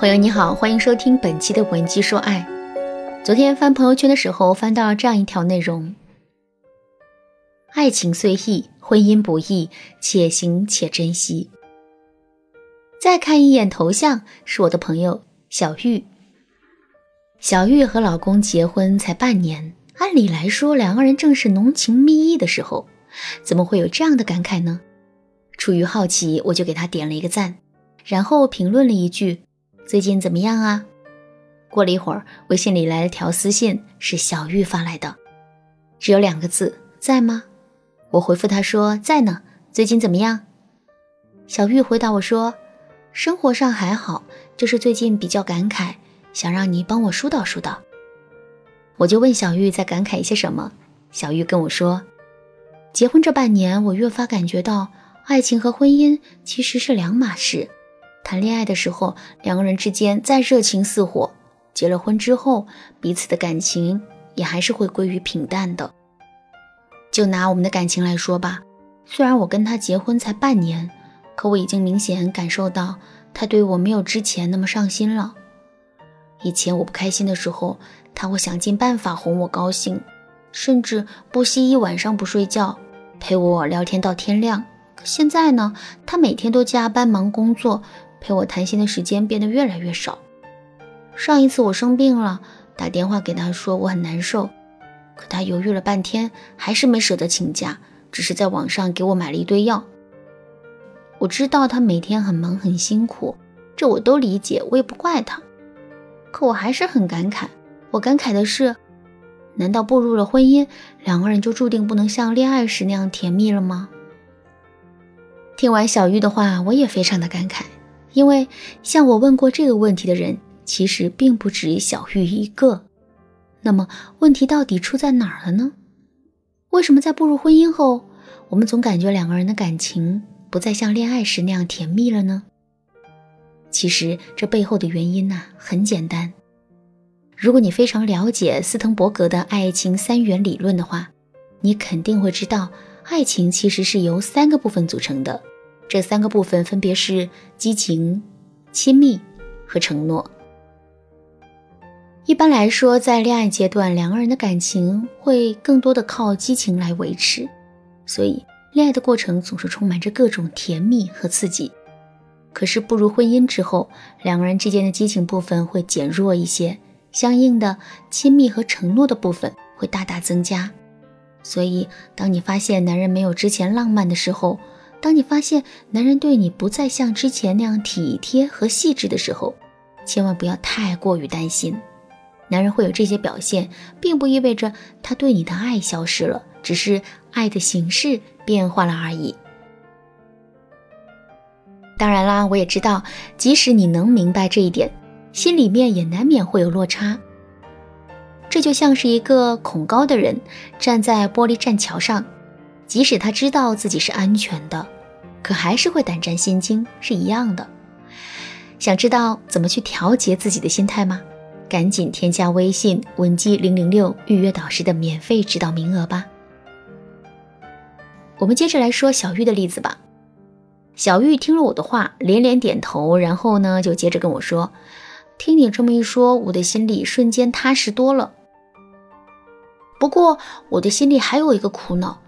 朋友你好，欢迎收听本期的文姬说爱。昨天翻朋友圈的时候，翻到这样一条内容：爱情虽易，婚姻不易，且行且珍惜。再看一眼头像，是我的朋友小玉。小玉和老公结婚才半年，按理来说两个人正是浓情蜜意的时候，怎么会有这样的感慨呢？出于好奇，我就给他点了一个赞，然后评论了一句。最近怎么样啊？过了一会儿，微信里来了条私信，是小玉发来的，只有两个字：在吗？我回复他说在呢。最近怎么样？小玉回答我说，生活上还好，就是最近比较感慨，想让你帮我疏导疏导。我就问小玉在感慨一些什么，小玉跟我说，结婚这半年，我越发感觉到爱情和婚姻其实是两码事。谈恋爱的时候，两个人之间再热情似火；结了婚之后，彼此的感情也还是会归于平淡的。就拿我们的感情来说吧，虽然我跟他结婚才半年，可我已经明显感受到他对我没有之前那么上心了。以前我不开心的时候，他会想尽办法哄我高兴，甚至不惜一晚上不睡觉，陪我聊天到天亮。可现在呢，他每天都加班忙工作。陪我谈心的时间变得越来越少。上一次我生病了，打电话给他说我很难受，可他犹豫了半天，还是没舍得请假，只是在网上给我买了一堆药。我知道他每天很忙很辛苦，这我都理解，我也不怪他。可我还是很感慨，我感慨的是，难道步入了婚姻，两个人就注定不能像恋爱时那样甜蜜了吗？听完小玉的话，我也非常的感慨。因为向我问过这个问题的人，其实并不止小玉一个。那么问题到底出在哪儿了呢？为什么在步入婚姻后，我们总感觉两个人的感情不再像恋爱时那样甜蜜了呢？其实这背后的原因呢，很简单。如果你非常了解斯滕伯格的爱情三元理论的话，你肯定会知道，爱情其实是由三个部分组成的。这三个部分分别是激情、亲密和承诺。一般来说，在恋爱阶段，两个人的感情会更多的靠激情来维持，所以恋爱的过程总是充满着各种甜蜜和刺激。可是步入婚姻之后，两个人之间的激情部分会减弱一些，相应的亲密和承诺的部分会大大增加。所以，当你发现男人没有之前浪漫的时候，当你发现男人对你不再像之前那样体贴和细致的时候，千万不要太过于担心。男人会有这些表现，并不意味着他对你的爱消失了，只是爱的形式变化了而已。当然啦，我也知道，即使你能明白这一点，心里面也难免会有落差。这就像是一个恐高的人站在玻璃栈桥上。即使他知道自己是安全的，可还是会胆战心惊，是一样的。想知道怎么去调节自己的心态吗？赶紧添加微信文姬零零六，预约导师的免费指导名额吧。我们接着来说小玉的例子吧。小玉听了我的话，连连点头，然后呢，就接着跟我说：“听你这么一说，我的心里瞬间踏实多了。不过，我的心里还有一个苦恼。”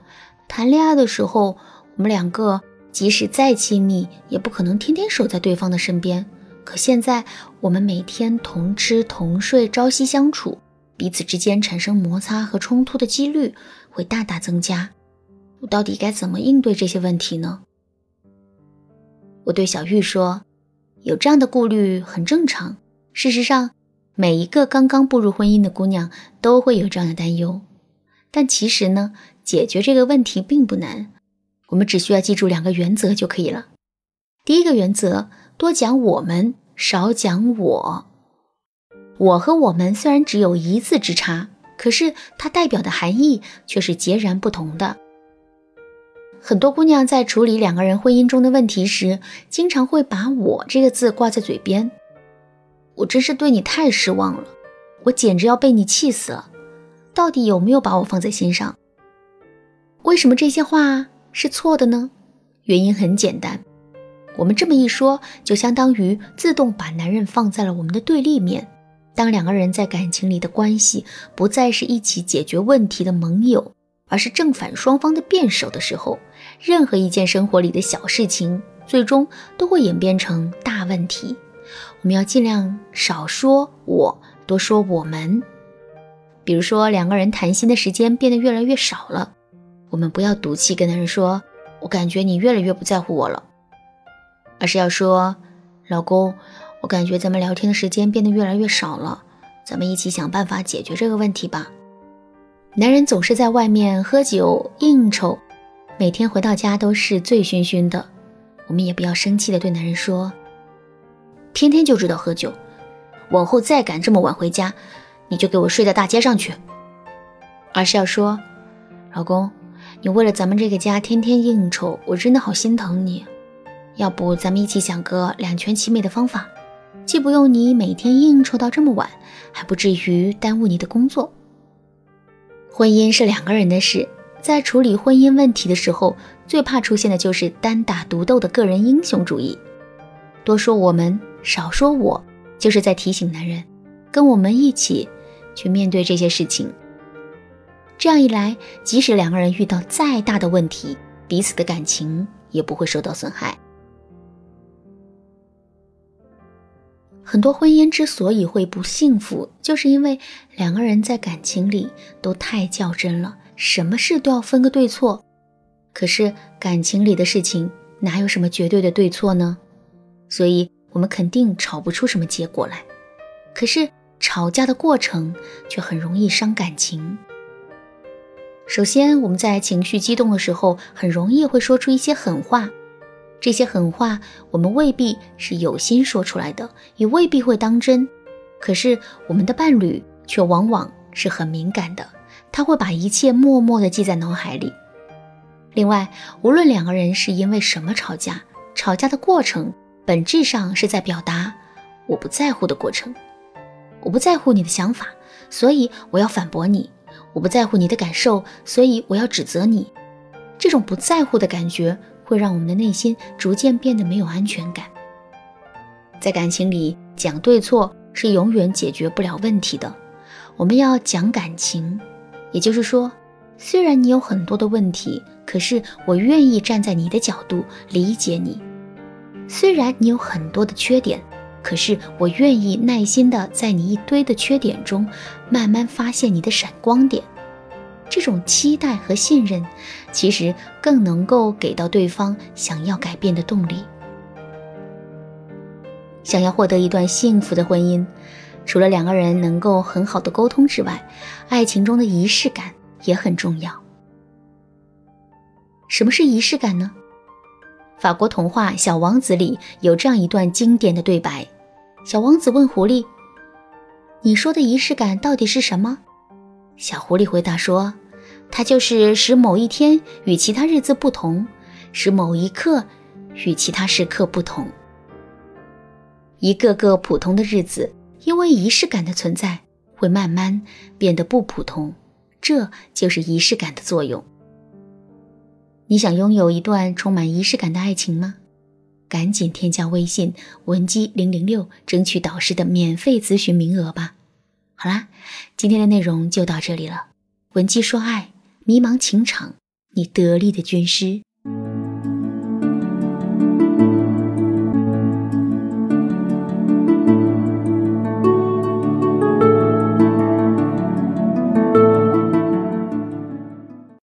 谈恋爱的时候，我们两个即使再亲密，也不可能天天守在对方的身边。可现在，我们每天同吃同睡，朝夕相处，彼此之间产生摩擦和冲突的几率会大大增加。我到底该怎么应对这些问题呢？我对小玉说：“有这样的顾虑很正常。事实上，每一个刚刚步入婚姻的姑娘都会有这样的担忧。但其实呢？”解决这个问题并不难，我们只需要记住两个原则就可以了。第一个原则，多讲我们，少讲我。我和我们虽然只有一字之差，可是它代表的含义却是截然不同的。很多姑娘在处理两个人婚姻中的问题时，经常会把我这个字挂在嘴边。我真是对你太失望了，我简直要被你气死了。到底有没有把我放在心上？为什么这些话是错的呢？原因很简单，我们这么一说，就相当于自动把男人放在了我们的对立面。当两个人在感情里的关系不再是一起解决问题的盟友，而是正反双方的辩手的时候，任何一件生活里的小事情，最终都会演变成大问题。我们要尽量少说“我”，多说“我们”。比如说，两个人谈心的时间变得越来越少了，我们不要赌气跟男人说：“我感觉你越来越不在乎我了。”而是要说：“老公。”我感觉咱们聊天的时间变得越来越少了，咱们一起想办法解决这个问题吧。男人总是在外面喝酒应酬，每天回到家都是醉醺醺的。我们也不要生气的对男人说：“天天就知道喝酒，往后再敢这么晚回家，你就给我睡在大街上去。”而是要说：“老公，你为了咱们这个家天天应酬，我真的好心疼你。要不咱们一起想个两全其美的方法。”既不用你每天应酬到这么晚，还不至于耽误你的工作。婚姻是两个人的事，在处理婚姻问题的时候，最怕出现的就是单打独斗的个人英雄主义。多说我们，少说我，就是在提醒男人，跟我们一起去面对这些事情。这样一来，即使两个人遇到再大的问题，彼此的感情也不会受到损害。很多婚姻之所以会不幸福，就是因为两个人在感情里都太较真了，什么事都要分个对错。可是感情里的事情哪有什么绝对的对错呢？所以我们肯定吵不出什么结果来。可是吵架的过程却很容易伤感情。首先，我们在情绪激动的时候，很容易会说出一些狠话。这些狠话，我们未必是有心说出来的，也未必会当真。可是我们的伴侣却往往是很敏感的，他会把一切默默地记在脑海里。另外，无论两个人是因为什么吵架，吵架的过程本质上是在表达我不在乎的过程。我不在乎你的想法，所以我要反驳你；我不在乎你的感受，所以我要指责你。这种不在乎的感觉。会让我们的内心逐渐变得没有安全感。在感情里讲对错是永远解决不了问题的。我们要讲感情，也就是说，虽然你有很多的问题，可是我愿意站在你的角度理解你；虽然你有很多的缺点，可是我愿意耐心的在你一堆的缺点中慢慢发现你的闪光点。这种期待和信任，其实更能够给到对方想要改变的动力。想要获得一段幸福的婚姻，除了两个人能够很好的沟通之外，爱情中的仪式感也很重要。什么是仪式感呢？法国童话《小王子》里有这样一段经典的对白：小王子问狐狸：“你说的仪式感到底是什么？”小狐狸回答说。它就是使某一天与其他日子不同，使某一刻与其他时刻不同。一个个普通的日子，因为仪式感的存在，会慢慢变得不普通。这就是仪式感的作用。你想拥有一段充满仪式感的爱情吗？赶紧添加微信文姬零零六，争取导师的免费咨询名额吧。好啦，今天的内容就到这里了。文姬说爱。迷茫情场，你得力的军师。